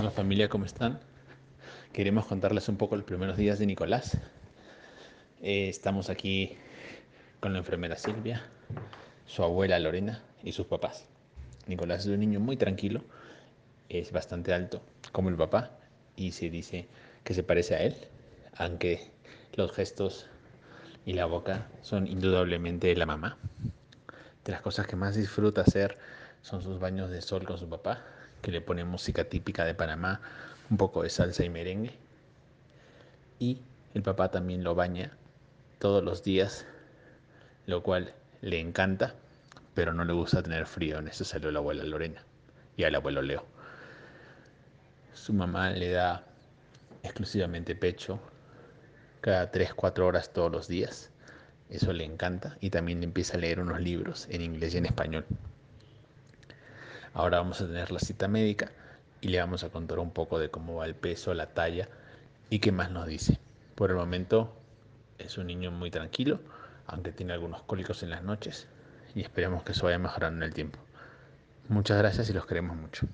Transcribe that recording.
Hola familia, ¿cómo están? Queremos contarles un poco los primeros días de Nicolás. Eh, estamos aquí con la enfermera Silvia, su abuela Lorena y sus papás. Nicolás es un niño muy tranquilo, es bastante alto como el papá y se dice que se parece a él, aunque los gestos y la boca son indudablemente la mamá. De las cosas que más disfruta hacer son sus baños de sol con su papá, que le pone música típica de Panamá, un poco de salsa y merengue. Y el papá también lo baña todos los días, lo cual le encanta, pero no le gusta tener frío. En eso salió la abuela Lorena y al abuelo Leo. Su mamá le da exclusivamente pecho cada 3-4 horas todos los días. Eso le encanta y también empieza a leer unos libros en inglés y en español. Ahora vamos a tener la cita médica y le vamos a contar un poco de cómo va el peso, la talla y qué más nos dice. Por el momento es un niño muy tranquilo, aunque tiene algunos cólicos en las noches y esperemos que eso vaya mejorando en el tiempo. Muchas gracias y los queremos mucho.